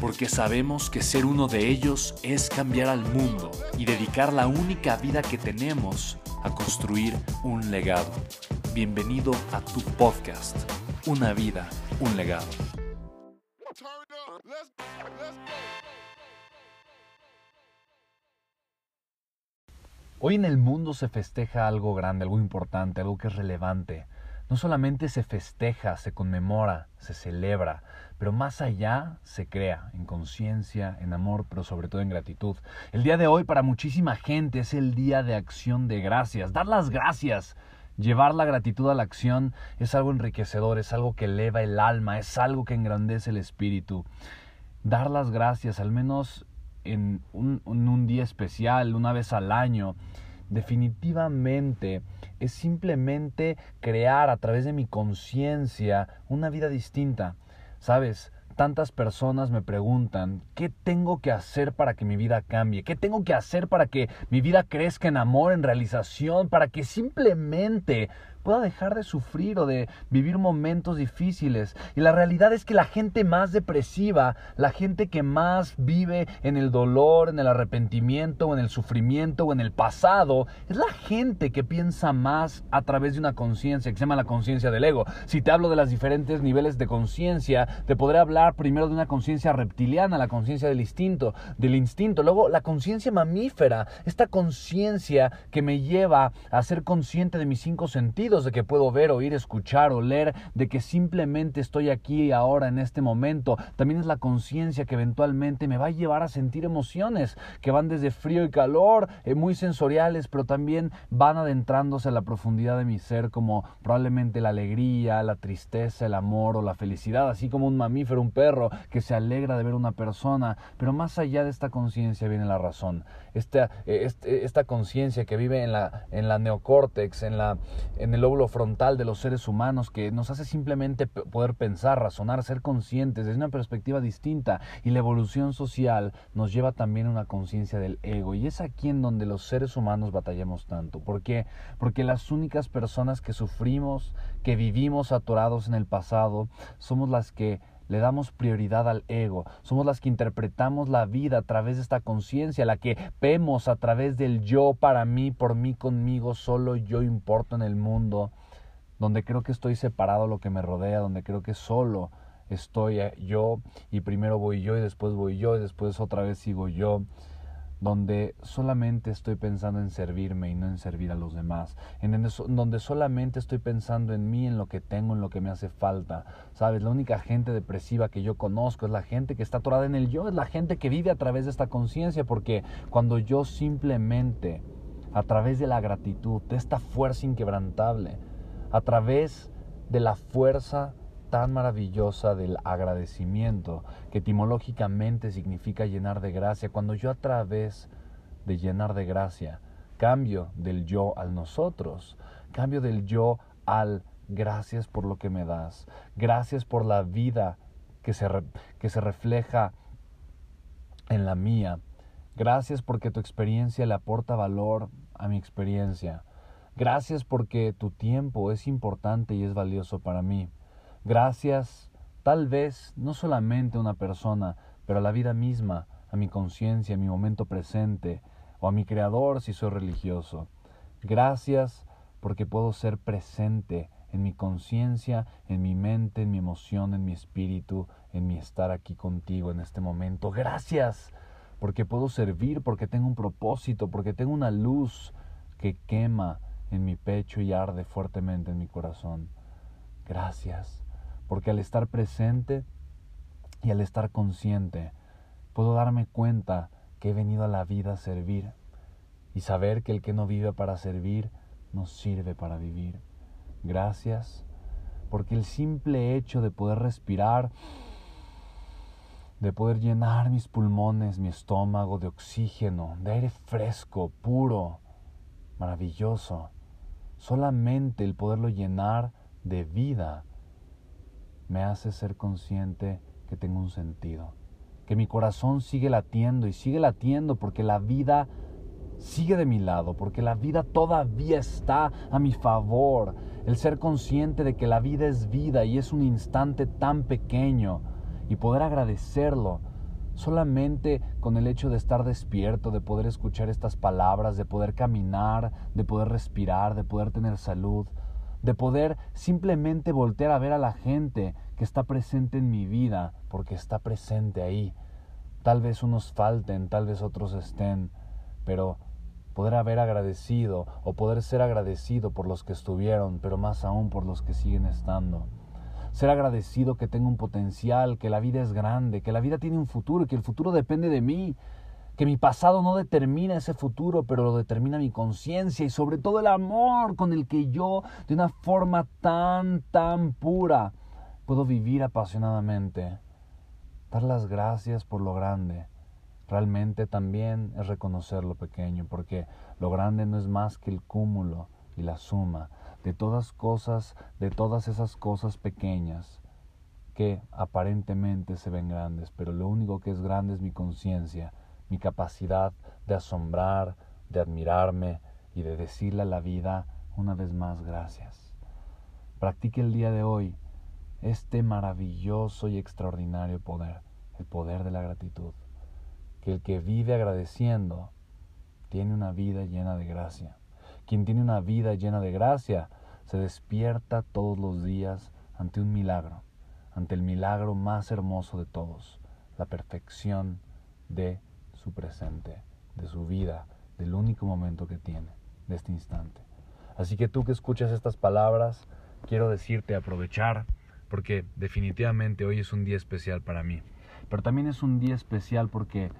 porque sabemos que ser uno de ellos es cambiar al mundo y dedicar la única vida que tenemos a construir un legado. Bienvenido a tu podcast, Una vida, un legado. Hoy en el mundo se festeja algo grande, algo importante, algo que es relevante. No solamente se festeja, se conmemora, se celebra, pero más allá se crea en conciencia, en amor, pero sobre todo en gratitud. El día de hoy para muchísima gente es el día de acción de gracias, dar las gracias. Llevar la gratitud a la acción es algo enriquecedor, es algo que eleva el alma, es algo que engrandece el espíritu. Dar las gracias, al menos en un, en un día especial, una vez al año, definitivamente es simplemente crear a través de mi conciencia una vida distinta. Sabes, tantas personas me preguntan, ¿qué tengo que hacer para que mi vida cambie? ¿Qué tengo que hacer para que mi vida crezca en amor, en realización, para que simplemente pueda dejar de sufrir o de vivir momentos difíciles. Y la realidad es que la gente más depresiva, la gente que más vive en el dolor, en el arrepentimiento, en el sufrimiento o en el pasado, es la gente que piensa más a través de una conciencia que se llama la conciencia del ego. Si te hablo de los diferentes niveles de conciencia, te podré hablar primero de una conciencia reptiliana, la conciencia del instinto, del instinto, luego la conciencia mamífera, esta conciencia que me lleva a ser consciente de mis cinco sentidos de que puedo ver, oír, escuchar, oler, de que simplemente estoy aquí ahora en este momento. También es la conciencia que eventualmente me va a llevar a sentir emociones que van desde frío y calor, eh, muy sensoriales, pero también van adentrándose a la profundidad de mi ser como probablemente la alegría, la tristeza, el amor o la felicidad, así como un mamífero, un perro que se alegra de ver una persona, pero más allá de esta conciencia viene la razón. Esta, eh, este, esta conciencia que vive en la, en la neocórtex, en, la, en el lóbulo frontal de los seres humanos que nos hace simplemente poder pensar, razonar, ser conscientes desde una perspectiva distinta y la evolución social nos lleva también a una conciencia del ego y es aquí en donde los seres humanos batallamos tanto. ¿Por qué? Porque las únicas personas que sufrimos, que vivimos atorados en el pasado, somos las que le damos prioridad al ego. Somos las que interpretamos la vida a través de esta conciencia, la que vemos a través del yo para mí, por mí, conmigo, solo yo importo en el mundo, donde creo que estoy separado de lo que me rodea, donde creo que solo estoy eh, yo y primero voy yo y después voy yo y después otra vez sigo yo donde solamente estoy pensando en servirme y no en servir a los demás, en donde solamente estoy pensando en mí, en lo que tengo, en lo que me hace falta. Sabes, la única gente depresiva que yo conozco es la gente que está atorada en el yo, es la gente que vive a través de esta conciencia, porque cuando yo simplemente, a través de la gratitud, de esta fuerza inquebrantable, a través de la fuerza tan maravillosa del agradecimiento, que etimológicamente significa llenar de gracia, cuando yo a través de llenar de gracia cambio del yo al nosotros, cambio del yo al gracias por lo que me das, gracias por la vida que se, que se refleja en la mía, gracias porque tu experiencia le aporta valor a mi experiencia, gracias porque tu tiempo es importante y es valioso para mí. Gracias, tal vez, no solamente a una persona, pero a la vida misma, a mi conciencia, a mi momento presente, o a mi Creador si soy religioso. Gracias porque puedo ser presente en mi conciencia, en mi mente, en mi emoción, en mi espíritu, en mi estar aquí contigo en este momento. Gracias porque puedo servir, porque tengo un propósito, porque tengo una luz que quema en mi pecho y arde fuertemente en mi corazón. Gracias, porque al estar presente y al estar consciente, puedo darme cuenta que he venido a la vida a servir y saber que el que no vive para servir no sirve para vivir. Gracias, porque el simple hecho de poder respirar, de poder llenar mis pulmones, mi estómago de oxígeno, de aire fresco, puro, maravilloso, solamente el poderlo llenar de vida me hace ser consciente que tengo un sentido, que mi corazón sigue latiendo y sigue latiendo porque la vida sigue de mi lado, porque la vida todavía está a mi favor. El ser consciente de que la vida es vida y es un instante tan pequeño y poder agradecerlo solamente con el hecho de estar despierto, de poder escuchar estas palabras, de poder caminar, de poder respirar, de poder tener salud, de poder simplemente voltear a ver a la gente que está presente en mi vida, porque está presente ahí. Tal vez unos falten, tal vez otros estén, pero poder haber agradecido o poder ser agradecido por los que estuvieron, pero más aún por los que siguen estando. Ser agradecido que tengo un potencial, que la vida es grande, que la vida tiene un futuro y que el futuro depende de mí, que mi pasado no determina ese futuro, pero lo determina mi conciencia y sobre todo el amor con el que yo, de una forma tan, tan pura, puedo vivir apasionadamente. Dar las gracias por lo grande. Realmente también es reconocer lo pequeño, porque lo grande no es más que el cúmulo y la suma de todas cosas, de todas esas cosas pequeñas que aparentemente se ven grandes, pero lo único que es grande es mi conciencia mi capacidad de asombrar, de admirarme y de decirle a la vida una vez más gracias. Practique el día de hoy este maravilloso y extraordinario poder, el poder de la gratitud. Que el que vive agradeciendo tiene una vida llena de gracia. Quien tiene una vida llena de gracia se despierta todos los días ante un milagro, ante el milagro más hermoso de todos, la perfección de su presente, de su vida, del único momento que tiene, de este instante. Así que tú que escuchas estas palabras, quiero decirte aprovechar, porque definitivamente hoy es un día especial para mí. Pero también es un día especial porque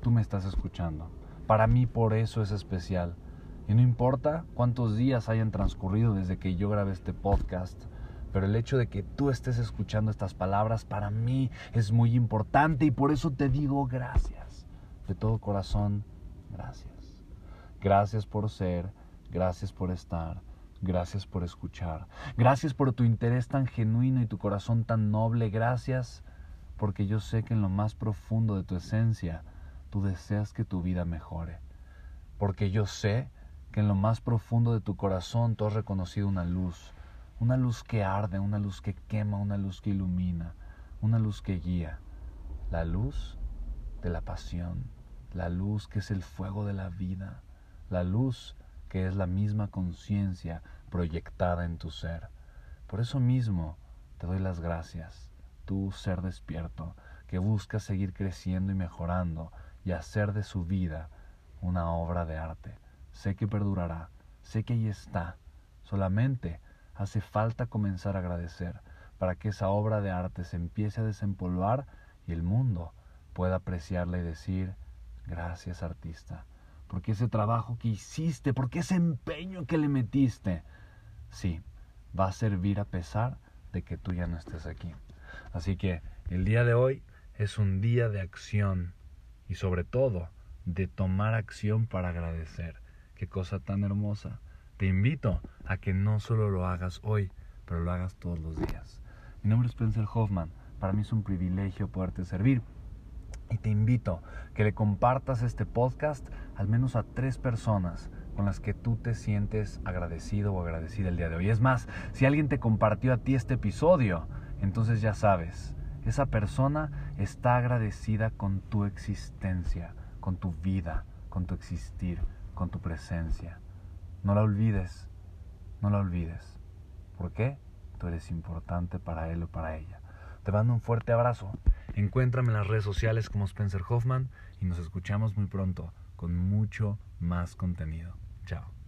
tú me estás escuchando. Para mí por eso es especial. Y no importa cuántos días hayan transcurrido desde que yo grabé este podcast, pero el hecho de que tú estés escuchando estas palabras para mí es muy importante y por eso te digo gracias de todo corazón, gracias. Gracias por ser, gracias por estar, gracias por escuchar, gracias por tu interés tan genuino y tu corazón tan noble, gracias porque yo sé que en lo más profundo de tu esencia tú deseas que tu vida mejore, porque yo sé que en lo más profundo de tu corazón tú has reconocido una luz, una luz que arde, una luz que quema, una luz que ilumina, una luz que guía, la luz de la pasión, la luz que es el fuego de la vida, la luz que es la misma conciencia proyectada en tu ser. Por eso mismo te doy las gracias, tú ser despierto, que busca seguir creciendo y mejorando y hacer de su vida una obra de arte. Sé que perdurará, sé que ahí está, solamente hace falta comenzar a agradecer para que esa obra de arte se empiece a desempolvar y el mundo pueda apreciarla y decir, gracias artista, porque ese trabajo que hiciste, porque ese empeño que le metiste, sí, va a servir a pesar de que tú ya no estés aquí. Así que el día de hoy es un día de acción y sobre todo de tomar acción para agradecer. Qué cosa tan hermosa. Te invito a que no solo lo hagas hoy, pero lo hagas todos los días. Mi nombre es Spencer Hoffman. Para mí es un privilegio poderte servir y te invito que le compartas este podcast al menos a tres personas con las que tú te sientes agradecido o agradecida el día de hoy. Es más, si alguien te compartió a ti este episodio, entonces ya sabes, esa persona está agradecida con tu existencia, con tu vida, con tu existir, con tu presencia. No la olvides, no la olvides. ¿Por qué? Tú eres importante para él o para ella. Te mando un fuerte abrazo. Encuéntrame en las redes sociales como Spencer Hoffman y nos escuchamos muy pronto con mucho más contenido. Chao.